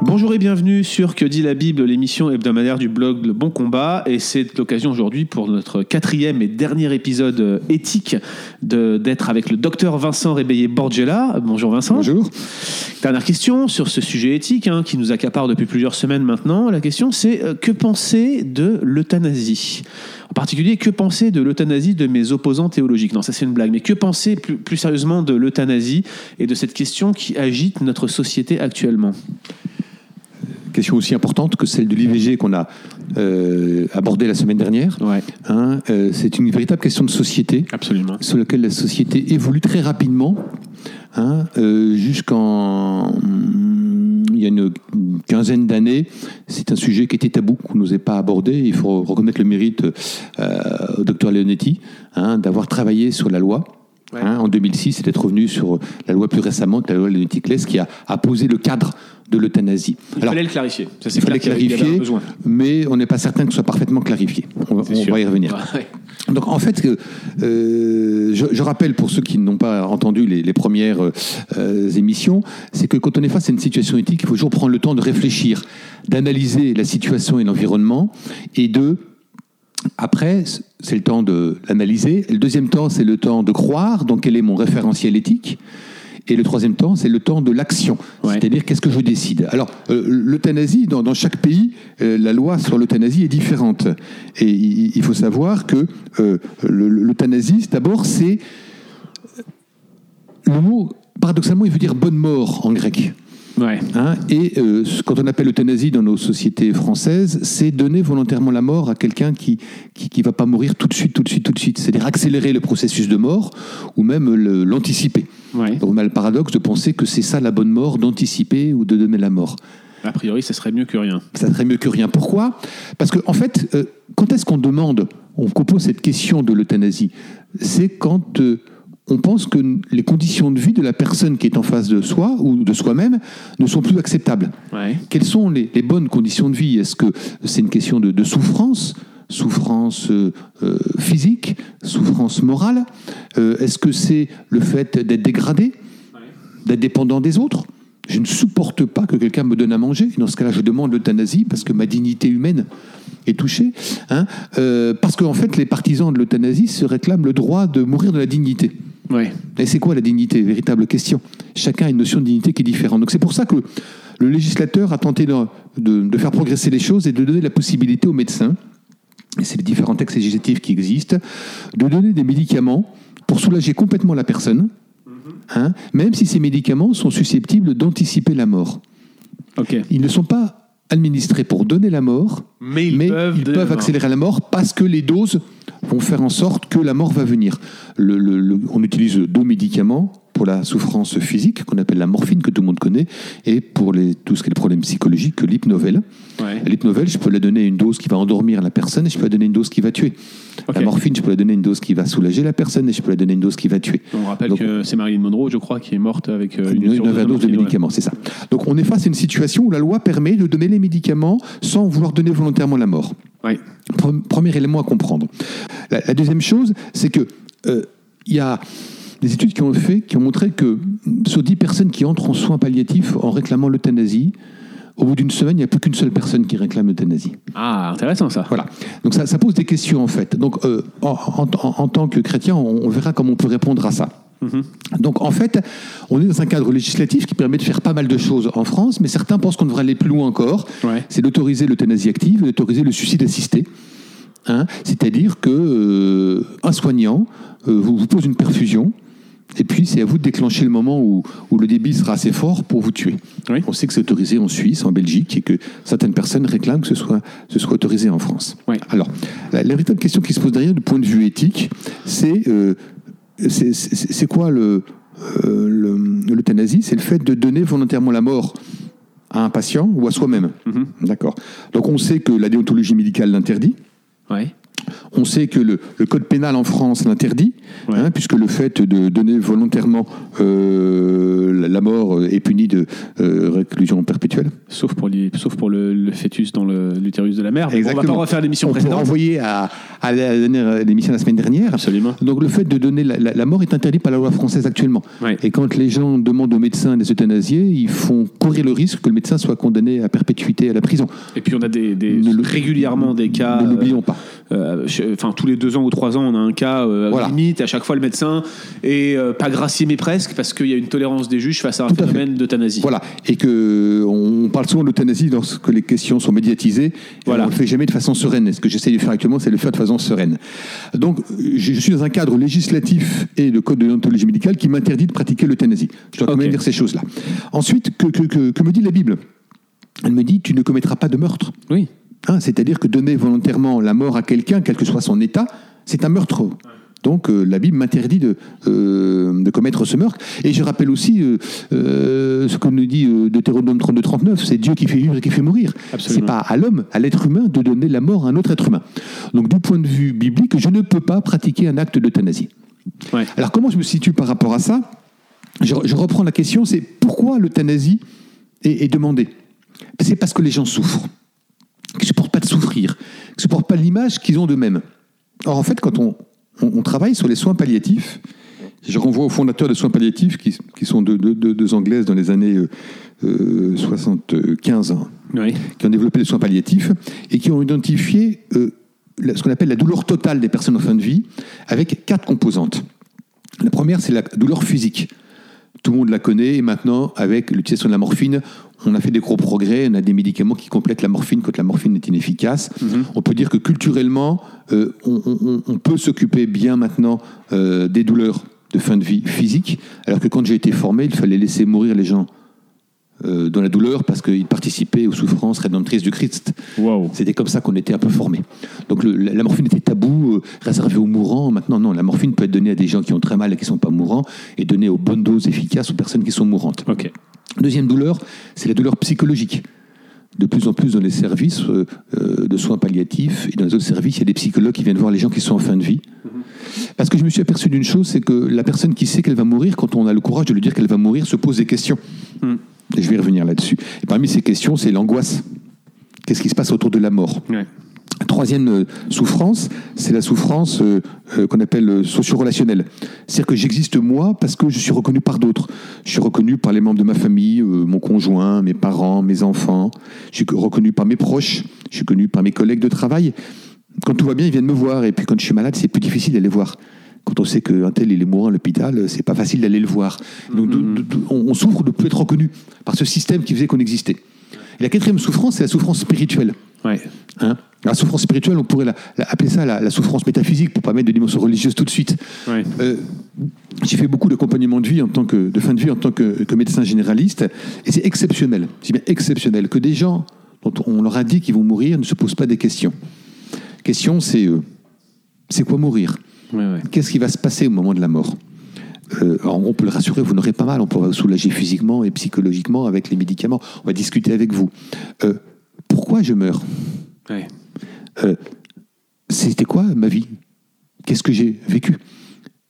Bonjour et bienvenue sur Que dit la Bible, l'émission hebdomadaire du blog Le Bon Combat. Et c'est l'occasion aujourd'hui pour notre quatrième et dernier épisode euh, éthique d'être avec le docteur Vincent Réveillé-Borgella. Bonjour Vincent. Bonjour. Dernière question sur ce sujet éthique hein, qui nous accapare depuis plusieurs semaines maintenant. La question c'est euh, que penser de l'euthanasie? En particulier, que penser de l'euthanasie de mes opposants théologiques? Non, ça c'est une blague, mais que penser plus, plus sérieusement de l'euthanasie? Et de cette question qui agite notre société actuellement? Question aussi importante que celle de l'IVG qu'on a euh, abordée la semaine dernière. Ouais, Hein, euh, c'est une véritable question de société absolument. sur laquelle la société évolue très rapidement. hein, euh, Jusqu'en. hum, Il y a une quinzaine d'années, c'est un sujet qui était tabou, qu'on n'osait pas aborder. Il faut reconnaître le mérite euh, au docteur Leonetti hein, d'avoir travaillé sur la loi. Ouais. Hein, en 2006, et d'être revenu sur la loi plus récemment, la loi Leonetti-Claes, qui a, a posé le cadre de l'euthanasie. Il Alors, fallait le clarifier. Ça, c'est il fallait clarifier, mais on n'est pas certain que ce soit parfaitement clarifié. On, va- on y revenir. Ouais. Donc en fait, euh, je, je rappelle pour ceux qui n'ont pas entendu les, les premières euh, émissions, c'est que quand on est face à une situation éthique, il faut toujours prendre le temps de réfléchir, d'analyser la situation et l'environnement, et de après, c'est le temps de l'analyser. Le deuxième temps, c'est le temps de croire. Donc, quel est mon référentiel éthique? Et le troisième temps, c'est le temps de l'action. Ouais. C'est-à-dire, qu'est-ce que je décide? Alors, euh, l'euthanasie, dans, dans chaque pays, euh, la loi sur l'euthanasie est différente. Et il, il faut savoir que euh, le- l'euthanasie, d'abord, c'est. Le mot, paradoxalement, il veut dire bonne mort en grec. Ouais. Hein, et euh, ce- quand on appelle euthanasie dans nos sociétés françaises, c'est donner volontairement la mort à quelqu'un qui qui, qui va pas mourir tout de suite, tout de suite, tout de suite. C'est-à-dire accélérer le processus de mort ou même l'anticiper. Ouais. On a le paradoxe de penser que c'est ça la bonne mort, d'anticiper ou de donner la mort. A priori, ça serait mieux que rien. Ça serait mieux que rien. Pourquoi? Parce que en fait, euh, quand est-ce qu'on demande, on qu'on pose cette question de l'euthanasie? C'est quand euh, on pense que les conditions de vie de la personne qui est en face de soi ou de soi-même ne sont plus acceptables. Ouais. Quelles sont les, les bonnes conditions de vie? Est-ce que c'est une question de, de souffrance? Souffrance euh, euh, physique? Souffrance morale? Euh, Est-ce que c'est le fait d'être dégradé? D'être dépendant des autres? Je ne supporte pas que quelqu'un me donne à manger. Dans ce cas-là, je demande l'euthanasie parce que ma dignité humaine est touchée. hein. Euh, parce qu'en fait, les partisans de l'euthanasie se réclament le droit de mourir de la dignité. Ouais. Et c'est quoi la dignité Véritable question? Chacun a une notion de dignité qui est différente. Donc c'est pour ça que le législateur a tenté de, de- de faire progresser les choses et de donner la possibilité aux médecins, et c'est les différents textes législatifs qui existent, de donner des médicaments pour soulager complètement la personne, hein, même si ces médicaments sont susceptibles d'anticiper la mort. Ok. Ils ne sont pas administrés pour donner la mort, Mais ils mais peuvent ils accélérer la mort parce que les doses vont faire en sorte que la mort va venir. Le- le- le- on utilise deux médicaments pour la souffrance physique, qu'on appelle la morphine, que tout le monde connaît, et pour les, tout ce qui est le problème psychologique, que l'hypnovel. Ouais. L'hypnovel, je peux la donner une dose qui va endormir la personne et je peux la donner une dose qui va tuer. La morphine, je peux la donner une dose qui va soulager la personne et je peux la donner une dose qui va tuer. On rappelle Donc- que c'est Marilyn Monroe, je crois, qui est morte avec euh, Une, une, une overdose de morphine, médicaments, c'est ça. Donc on est face à une situation où la loi permet de donner les médicaments sans vouloir donner volontairement la mort. Ouais. Premier élément à comprendre. La, la deuxième chose, c'est que euh, il y a des études qui ont fait, qui ont montré que sur 10 personnes qui entrent en soins palliatifs en réclamant l'euthanasie, au bout d'une semaine, il n'y a plus qu'une seule personne qui réclame l'euthanasie. Ah, intéressant ça. Voilà. Donc ça, ça pose des questions en fait. Donc euh, en, en- en- en tant que chrétien, on, on verra comment on peut répondre à ça. Donc en fait, on est dans un cadre législatif qui permet de faire pas mal de choses en France, mais certains pensent qu'on devrait aller plus loin encore. Ouais. C'est d'autoriser l'euthanasie active, d'autoriser le suicide assisté. Hein, C'est-à-dire que euh, un soignant euh, vous, vous pose une perfusion. Et puis, c'est à vous de déclencher le moment où, où le débit sera assez fort pour vous tuer. Oui. On sait que c'est autorisé en Suisse, en Belgique, et que certaines personnes réclament que ce soit, ce soit autorisé en France. Oui. Alors, la, la véritable question qui se pose derrière, du point de vue éthique, c'est euh, c'est- quoi le, le- l'euthanasie? C'est le fait de donner volontairement la mort à un patient ou à soi-même. Mhm. D'accord? Donc, on sait que la déontologie médicale l'interdit. Ouais. On sait que le, le code pénal en France l'interdit, Ouais. hein, puisque le fait de donner volontairement euh, la- mort est puni de euh, réclusion perpétuelle. Sauf pour, les- sauf pour le, le fœtus dans l'utérus de la mère. Mais bon, on va Exactement. pas refaire l'émission On précédente. renvoyer à, à la dernière- l'émission la semaine dernière. Absolument. Donc le fait de donner la, la- la mort est interdit par la loi française actuellement. Ouais. Et quand les gens demandent aux médecins des euthanasiés, ils font courir le risque que le médecin soit condamné à perpétuité à la prison. Et puis on a des, régulièrement des cas. ne l'oublions pas. euh, Enfin, tous les deux ans ou trois ans, on a un cas euh, Voilà. limite. À chaque fois, le médecin est euh, pas gracié, mais presque, parce qu'il y a une tolérance des juges face à un Tout phénomène d'euthanasie. Voilà. Et que on parle souvent d'euthanasie lorsque les questions sont médiatisées. Et Voilà. On ne le fait jamais de façon sereine. Et ce que j'essaie de faire actuellement, c'est de le faire de façon sereine. Donc, je suis dans un cadre législatif et de code de déontologie médicale qui m'interdit de pratiquer l'euthanasie. Je dois quand même dire ces choses-là. Ensuite, que, que- que- que me dit la Bible? Elle me dit, tu ne commettras pas de meurtre. Oui. Hein, C'est-à-dire que donner volontairement la mort à quelqu'un, quel que soit son état, c'est un meurtre. Donc euh, la Bible m'interdit de, euh, de commettre ce meurtre. Et je rappelle aussi euh, ce que nous dit Deutéronome 32-39, c'est Dieu qui fait vivre et qui fait mourir. C'est pas à l'homme, à l'être humain, de donner la mort à un autre être humain. Donc du point de vue biblique, je ne peux pas pratiquer un acte d'euthanasie. Ouais. Alors comment je me situe par rapport à ça? Je, je reprends la question, c'est pourquoi l'euthanasie est, est demandée? C'est parce que les gens souffrent, qu'ils ne supportent pas de souffrir, qu'ils ne supportent pas l'image qu'ils ont d'eux-mêmes. Or en fait, quand on, on- on travaille sur les soins palliatifs, je renvoie aux fondateurs des soins palliatifs, qui, qui sont deux, deux- deux- deux Anglaises dans les années euh, euh, 75 ans, Oui. qui ont développé les soins palliatifs et qui ont identifié euh, ce qu'on appelle la douleur totale des personnes en fin de vie avec quatre composantes. La première, c'est la douleur physique. Tout le monde la connaît et maintenant, avec l'utilisation de la morphine, on a fait des gros progrès. On a des médicaments qui complètent la morphine quand la morphine est inefficace. On peut dire que culturellement, euh, on, on- on peut s'occuper bien maintenant euh, des douleurs de fin de vie physique, alors que quand j'ai été formé, il fallait laisser mourir les gens euh, dans la douleur parce qu'ils participaient aux souffrances rédemptrices du Christ. C'était comme ça qu'on était un peu formé. Donc le- la la morphine était tabou, euh, réservée aux mourants. Maintenant, non, la morphine peut être donnée à des gens qui ont très mal et qui ne sont pas mourants, et donnée aux bonnes doses efficaces aux personnes qui sont mourantes. Deuxième douleur, c'est la douleur psychologique. De plus en plus dans les services euh, de soins palliatifs et dans les autres services, il y a des psychologues qui viennent voir les gens qui sont en fin de vie. Parce que je me suis aperçu d'une chose, c'est que la personne qui sait qu'elle va mourir, quand on a le courage de lui dire qu'elle va mourir, se pose des questions. Et je vais revenir là-dessus. Et parmi ces questions, c'est l'angoisse. Qu'est-ce qui se passe autour de la mort Ouais. Troisième euh, souffrance, c'est la souffrance euh, euh, qu'on appelle socio-relationnelle. C'est-à-dire que j'existe moi parce que je suis reconnu par d'autres. Je suis reconnu par les membres de ma famille, euh, mon conjoint, mes parents, mes enfants. Je suis reconnu par mes proches. Je suis connu par mes collègues de travail. Quand tout va bien, ils viennent me voir. Et puis quand je suis malade, c'est plus difficile d'aller voir. Quand on sait qu'un tel il est mourant à l'hôpital, c'est pas facile d'aller le voir. Donc de- de- de- on, on souffre de plus être reconnu par ce système qui faisait qu'on existait. Et la quatrième souffrance, c'est la souffrance spirituelle. Ouais. Hein? La souffrance spirituelle, on pourrait la- la- appeler ça la, la souffrance métaphysique pour pas mettre de dimension religieuse tout de suite. Ouais. Euh, J'ai fait beaucoup d'accompagnement de vie en tant que de fin de vie en tant que, que médecin généraliste et c'est exceptionnel, c'est bien exceptionnel que des gens dont on leur a dit qu'ils vont mourir ne se posent pas des questions. Question, c'est euh, c'est quoi mourir? Ouais, ouais. Qu'est-ce qui va se passer au moment de la mort Euh, on peut le rassurer, vous n'aurez pas mal, on pourra vous soulager physiquement et psychologiquement avec les médicaments. On va discuter avec vous. Euh, pourquoi je meurs Ouais. Euh, C'était quoi ma vie? Qu'est-ce que j'ai vécu?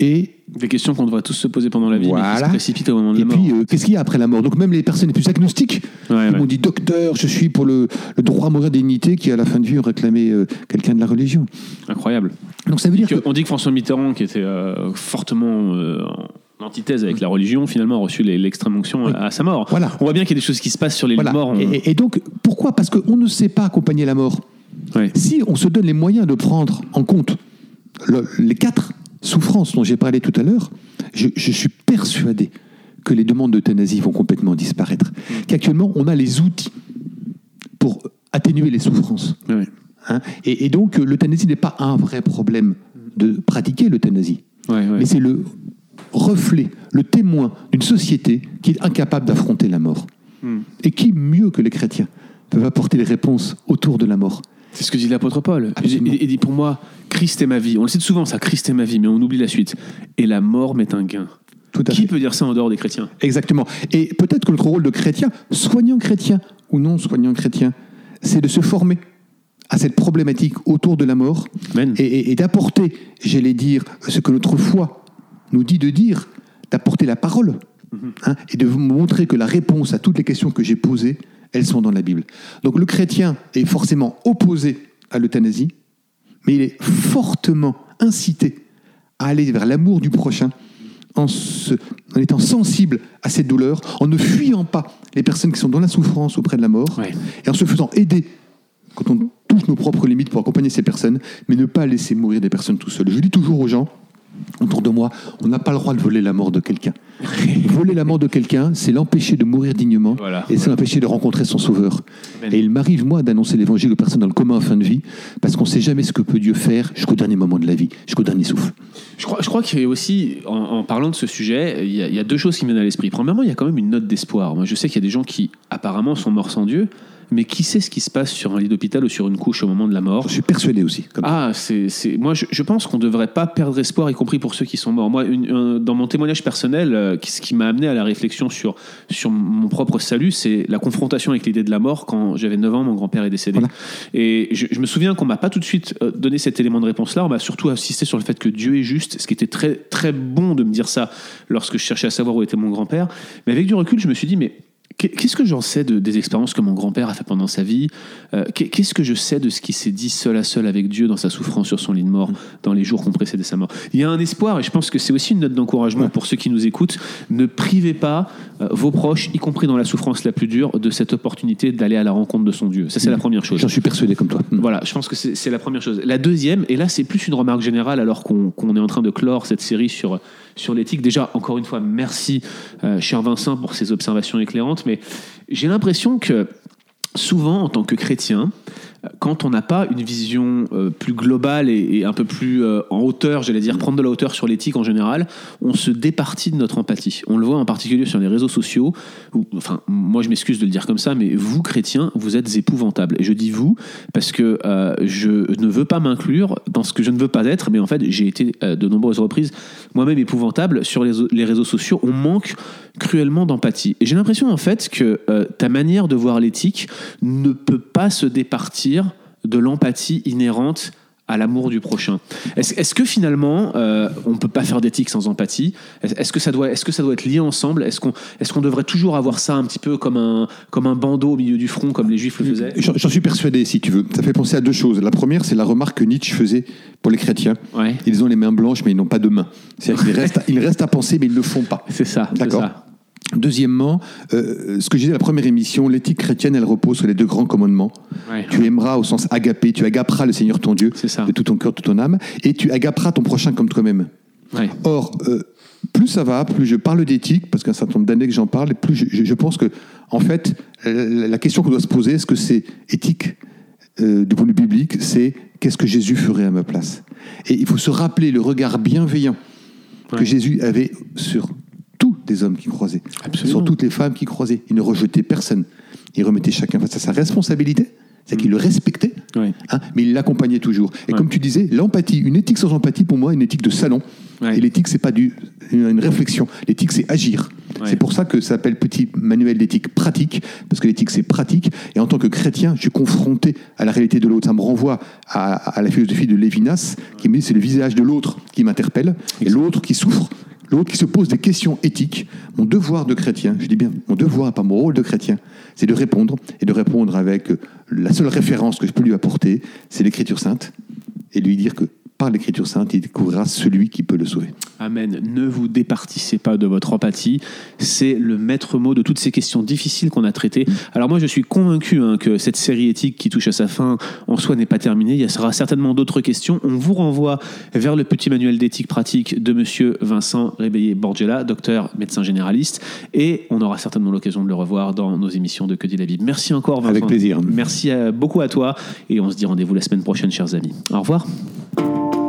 Et Des questions qu'on devrait tous se poser pendant la vie, mais qui Voilà. se précipitent au moment de Et la mort. puis, euh, qu'est-ce qu'il y a après la mort? Donc, même les personnes les plus agnostiques, Ouais, ils ouais. m'ont dit docteur, je suis pour le, le droit à mourir dignité, qui à la fin de vie réclamé euh, quelqu'un de la religion. Incroyable. Donc, ça veut dire que. On dit que François Mitterrand, qui était euh, fortement euh, en antithèse avec la religion, finalement a reçu l'extrême onction à, à sa mort. Voilà. On voit bien qu'il y a des choses qui se passent sur les Voilà. de mort. on- Et, et donc, pourquoi? Parce qu'on ne sait pas accompagner la mort. Si on se donne les moyens de prendre en compte le- les quatre souffrances dont j'ai parlé tout à l'heure, je, je suis persuadé que les demandes d'euthanasie vont complètement disparaître. Qu'actuellement, on a les outils pour atténuer les souffrances. Hein. Et, et donc, euh, l'euthanasie n'est pas un vrai problème de pratiquer l'euthanasie, Ouais, ouais. mais c'est le reflet, le témoin d'une société qui est incapable d'affronter la mort. Hmm. Et qui, mieux que les chrétiens, peuvent apporter les réponses autour de la mort C'est ce que dit l'apôtre Paul. Il dit pour moi, Christ est ma vie. On le cite souvent, ça, Christ est ma vie, mais on oublie la suite. Et la mort m'est un gain. Tout à Qui fait. peut dire ça en dehors des chrétiens? Exactement. Et peut-être que notre rôle de chrétien, soignant chrétien ou non soignant chrétien, c'est de se former à cette problématique autour de la mort Amen. et, et- et d'apporter, j'allais dire, ce que notre foi nous dit de dire, d'apporter la parole hein, et de vous montrer que la réponse à toutes les questions que j'ai posées, elles sont dans la Bible. Donc le chrétien est forcément opposé à l'euthanasie, mais il est fortement incité à aller vers l'amour du prochain en, se- en étant sensible à cette douleur, en ne fuyant pas les personnes qui sont dans la souffrance auprès de la mort, Ouais. et en se faisant aider quand on touche nos propres limites pour accompagner ces personnes, mais ne pas laisser mourir des personnes tout seules. Je dis toujours aux gens autour de moi, on n'a pas le droit de voler la mort de quelqu'un. voler la mort de quelqu'un, c'est l'empêcher de mourir dignement, Voilà, et c'est l'empêcher de rencontrer son sauveur. Amen. Et il m'arrive, moi, d'annoncer l'évangile aux personnes dans le commun en fin de vie, parce qu'on ne sait jamais ce que peut Dieu faire jusqu'au dernier moment de la vie, jusqu'au dernier souffle. Je crois, je crois qu'il y a aussi, en, en parlant de ce sujet, il y, a, il y a deux choses qui me viennent à l'esprit. Premièrement, il y a quand même une note d'espoir. Moi, je sais qu'il y a des gens qui, apparemment, sont morts sans Dieu, mais qui sait ce qui se passe sur un lit d'hôpital ou sur une couche au moment de la mort Je suis persuadé aussi. Comme Ah, c'est, c'est- moi je, je pense qu'on ne devrait pas perdre espoir, y compris pour ceux qui sont morts. Moi, une- un- dans mon témoignage personnel, euh, ce qui m'a amené à la réflexion sur, sur mon propre salut, c'est la confrontation avec l'idée de la mort. Quand j'avais 9 ans, mon grand-père est décédé. Voilà. Et je, je me souviens qu'on m'a pas tout de suite euh, donné cet élément de réponse-là. On m'a surtout insisté sur le fait que Dieu est juste, ce qui était très, très bon de me dire ça lorsque je cherchais à savoir où était mon grand-père. Mais avec du recul, je me suis dit, mais Qu'est-ce que j'en sais de- des expériences que mon grand-père a fait pendant sa vie? Euh, qu'est- Qu'est-ce que je sais de ce qui s'est dit seul à seul avec Dieu dans sa souffrance sur son lit de mort dans les jours qui ont précédé sa mort? Il y a un espoir et je pense que c'est aussi une note d'encouragement pour ceux qui nous écoutent. Ne privez pas euh, vos proches, y compris dans la souffrance la plus dure, de cette opportunité d'aller à la rencontre de son Dieu. Ça, c'est la première chose. J'en suis persuadé comme toi. Voilà, je pense que c'est la première chose. La deuxième, et là c'est plus une remarque générale alors qu'on qu'on est en train de clore cette série sur, sur l'éthique. Déjà, encore une fois, merci euh, cher Vincent pour ces observations éclairantes, mais j'ai l'impression que souvent en tant que chrétien, quand on n'a pas une vision euh, plus globale et, et un peu plus euh, en hauteur, j'allais dire prendre de la hauteur sur l'éthique en général, on se départit de notre empathie. On le voit en particulier sur les réseaux sociaux. Où, enfin, moi je m'excuse de le dire comme ça, mais vous chrétiens, vous êtes épouvantables. Et je dis vous parce que euh, je ne veux pas m'inclure dans ce que je ne veux pas être, mais en fait j'ai été de nombreuses reprises moi-même épouvantable sur les, les réseaux sociaux. On manque cruellement d'empathie. Et j'ai l'impression en fait que ta manière de voir l'éthique ne peut pas se départir de l'empathie inhérente à l'amour du prochain. Est-ce que finalement, euh, on ne peut pas faire d'éthique sans empathie? Est-ce que, ça doit- est-ce que ça doit être lié ensemble? Est-ce qu'on est qu'on devrait toujours avoir ça un petit peu comme un, comme un bandeau au milieu du front, comme les juifs le faisaient? J'en suis persuadé, si tu veux. Ça fait penser à deux choses. La première, c'est la remarque que Nietzsche faisait pour les chrétiens. Ouais. Ils ont les mains blanches, mais ils n'ont pas de mains. C'est-à-dire qu'ils restent, ils restent à penser, mais ils ne le font pas. C'est ça. D'accord? Deuxièmement, euh, ce que je disais à la première émission, l'éthique chrétienne, elle repose sur les deux grands commandements. Ouais. Tu aimeras au sens agapé, tu agaperas le Seigneur ton Dieu ça. de tout ton cœur, de toute ton âme, et tu agaperas ton prochain comme toi-même. Ouais. Or, euh, plus ça va, plus je parle d'éthique, parce qu'un certain nombre d'années que j'en parle, et plus je, je- je pense que, en fait, la question qu'on doit se poser, est-ce que c'est éthique euh, du point de vue biblique C'est qu'est-ce que Jésus ferait à ma place? Et il faut se rappeler le regard bienveillant Ouais. que Jésus avait sur les hommes qui croisaient, Absolument. sur toutes les femmes qui croisaient. Il ne rejetait personne. Il remettait chacun face à sa responsabilité, c'est qu'il le respectait, Ouais. hein, mais il l'accompagnait toujours. Et Ouais. comme tu disais, l'empathie, une éthique sans empathie, pour moi, une éthique de salon. Ouais. Et l'éthique, c'est pas du, une une réflexion. L'éthique, c'est agir. Ouais. C'est pour ça que ça s'appelle petit manuel d'éthique pratique, parce que l'éthique, c'est pratique. Et en tant que chrétien, je suis confronté à la réalité de l'autre. Ça me renvoie à, à la philosophie de Lévinas, qui me dit c'est le visage de l'autre qui m'interpelle, et l'autre qui souffre. L'autre qui se pose des questions éthiques, mon devoir de chrétien, je dis bien mon devoir, pas mon rôle de chrétien, c'est de répondre, et de répondre avec la seule référence que je peux lui apporter, c'est l'écriture sainte, et lui dire que par l'écriture sainte, il découvrira celui qui peut le sauver. Amen. Ne vous départissez pas de votre empathie. C'est le maître mot de toutes ces questions difficiles qu'on a traitées. Alors moi, je suis convaincu hein, que cette série éthique qui touche à sa fin en soi n'est pas terminée. Il y aura certainement d'autres questions. On vous renvoie vers le petit manuel d'éthique pratique de Monsieur Vincent Réveillé Borgella, docteur médecin généraliste, et on aura certainement l'occasion de le revoir dans nos émissions de Que dit la Bible. Merci encore, Vincent. Avec plaisir. Merci euh, beaucoup à toi, et on se dit rendez-vous la semaine prochaine, chers amis. Au revoir.